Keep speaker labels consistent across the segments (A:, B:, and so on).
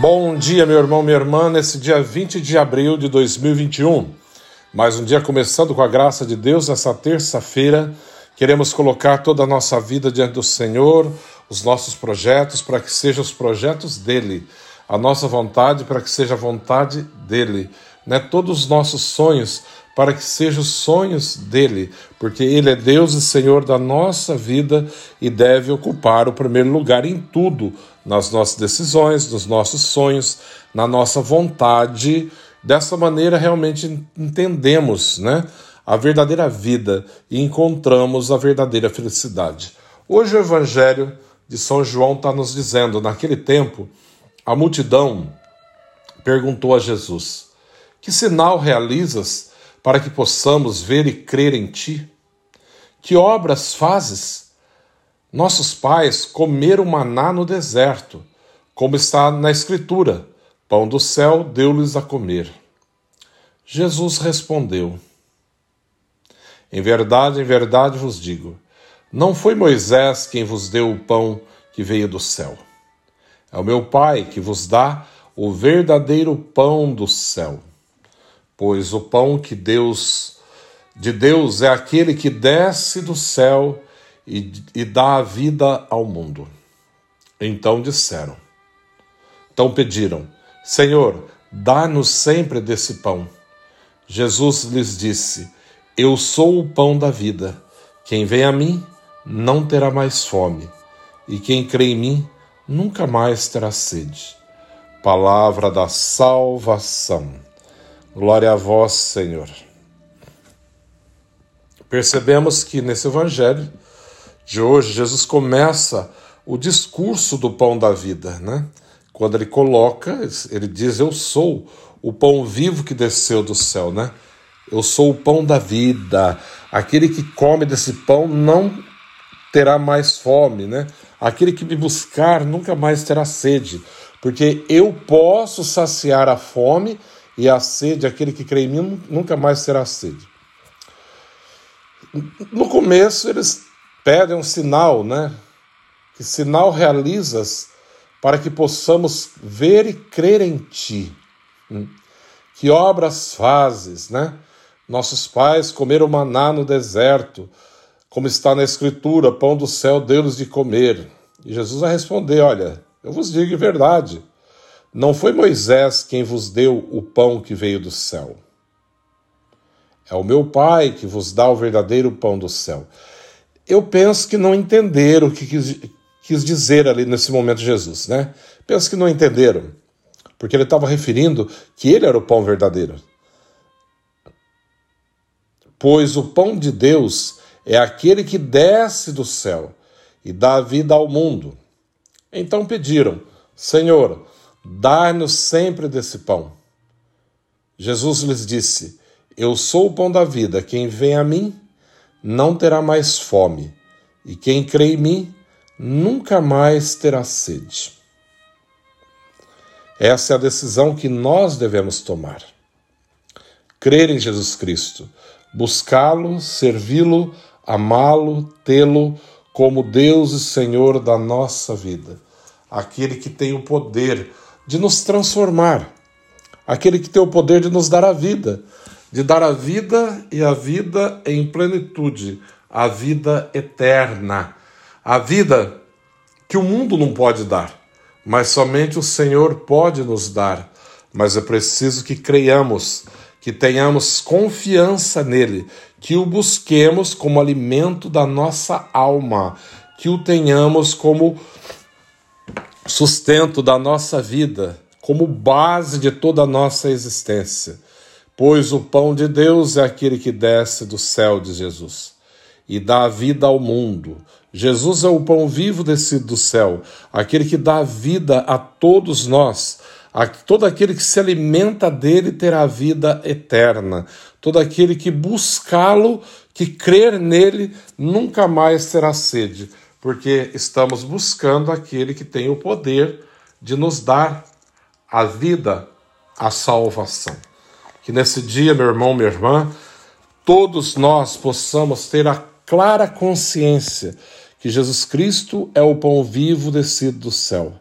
A: Bom dia, meu irmão, minha irmã, nesse dia 20 de abril de 2021. Mais um dia começando com a graça de Deus, nessa terça-feira. Queremos colocar toda a nossa vida diante do Senhor, os nossos projetos, para que sejam os projetos dele, a nossa vontade, para que seja a vontade dele, né? Todos os nossos sonhos, para que sejam os sonhos dele, porque ele é Deus e Senhor da nossa vida e deve ocupar o primeiro lugar em tudo, nas nossas decisões, nos nossos sonhos, na nossa vontade. Dessa maneira, realmente entendemos né, a verdadeira vida e encontramos a verdadeira felicidade. Hoje, o Evangelho de São João está nos dizendo: naquele tempo, a multidão perguntou a Jesus: Que sinal realizas para que possamos ver e crer em ti? Que obras fazes? Nossos pais comeram maná no deserto, como está na Escritura: pão do céu deu-lhes a comer. Jesus respondeu: Em verdade, em verdade vos digo: não foi Moisés quem vos deu o pão que veio do céu. É o meu Pai que vos dá o verdadeiro pão do céu. Pois o pão que Deus de Deus é aquele que desce do céu e, e dá a vida ao mundo. Então disseram. Então pediram: Senhor, dá-nos sempre desse pão. Jesus lhes disse: Eu sou o pão da vida. Quem vem a mim não terá mais fome, e quem crê em mim nunca mais terá sede. Palavra da salvação. Glória a vós, Senhor. Percebemos que nesse evangelho de hoje, Jesus começa o discurso do pão da vida, né? Quando ele coloca, ele diz: Eu sou o pão vivo que desceu do céu, né? Eu sou o pão da vida. Aquele que come desse pão não terá mais fome, né? Aquele que me buscar nunca mais terá sede, porque eu posso saciar a fome e a sede, aquele que crê em mim nunca mais terá sede. No começo, eles pedem um sinal, né? Que sinal realizas para que possamos ver e crer em ti? Hum. Que obras fazes, né? Nossos pais comeram maná no deserto, como está na Escritura: pão do céu deu-lhes de comer. E Jesus vai responder: Olha, eu vos digo em verdade, não foi Moisés quem vos deu o pão que veio do céu. É o meu Pai que vos dá o verdadeiro pão do céu eu penso que não entenderam o que quis, quis dizer ali nesse momento Jesus, né? Penso que não entenderam, porque ele estava referindo que ele era o pão verdadeiro. Pois o pão de Deus é aquele que desce do céu e dá vida ao mundo. Então pediram: Senhor, dá-nos sempre desse pão. Jesus lhes disse: Eu sou o pão da vida. Quem vem a mim não terá mais fome, e quem crê em mim nunca mais terá sede. Essa é a decisão que nós devemos tomar. Crer em Jesus Cristo, buscá-lo, servi-lo, amá-lo, tê-lo como Deus e Senhor da nossa vida, aquele que tem o poder de nos transformar, aquele que tem o poder de nos dar a vida, de dar a vida e a vida em plenitude, a vida eterna, a vida que o mundo não pode dar, mas somente o Senhor pode nos dar. Mas é preciso que creiamos, que tenhamos confiança nele, que o busquemos como alimento da nossa alma, que o tenhamos como sustento da nossa vida, como base de toda a nossa existência Pois o pão de Deus é aquele que desce do céu, diz Jesus, e dá vida ao mundo. Jesus é o pão vivo descido do céu, aquele que dá vida a todos nós. Todo aquele que se alimenta dele terá vida eterna. Todo aquele que buscá-lo, que crer nele, nunca mais terá sede, porque estamos buscando aquele que tem o poder de nos dar a vida, a salvação. Que nesse dia, meu irmão, minha irmã, todos nós possamos ter a clara consciência que Jesus Cristo é o pão vivo descido do céu.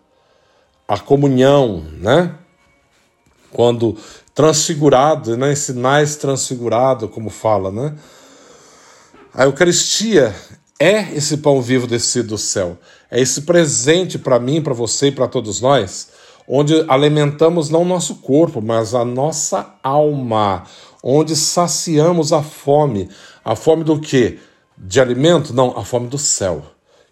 A: a comunhão, né? Quando transfigurado, né? Sinais transfigurado, como fala, né? A Eucaristia é esse pão vivo descido do céu. É esse presente para mim, para você e para todos nós, onde alimentamos não o nosso corpo, mas a nossa alma, onde saciamos a fome. A fome do quê? De alimento? Não, a fome do céu.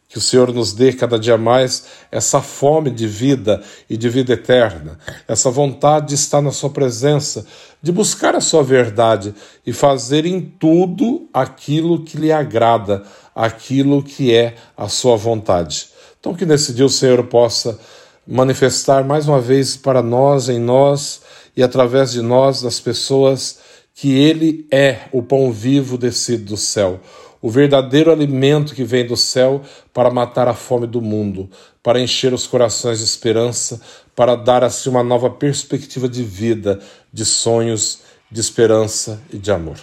A: Que o Senhor nos dê cada dia mais essa fome de vida e de vida eterna, essa vontade de estar na Sua presença, de buscar a Sua verdade e fazer em tudo aquilo que lhe agrada, aquilo que é a Sua vontade. Então, que nesse dia o Senhor possa manifestar mais uma vez para nós, em nós e através de nós, das pessoas, que Ele é o pão vivo descido do céu o verdadeiro alimento que vem do céu para matar a fome do mundo, para encher os corações de esperança, para dar assim uma nova perspectiva de vida, de sonhos, de esperança e de amor.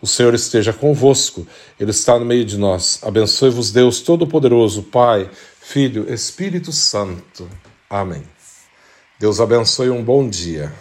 A: O Senhor esteja convosco, Ele está no meio de nós. Abençoe-vos, Deus Todo-Poderoso, Pai, Filho, Espírito Santo. Amém. Deus abençoe um bom dia.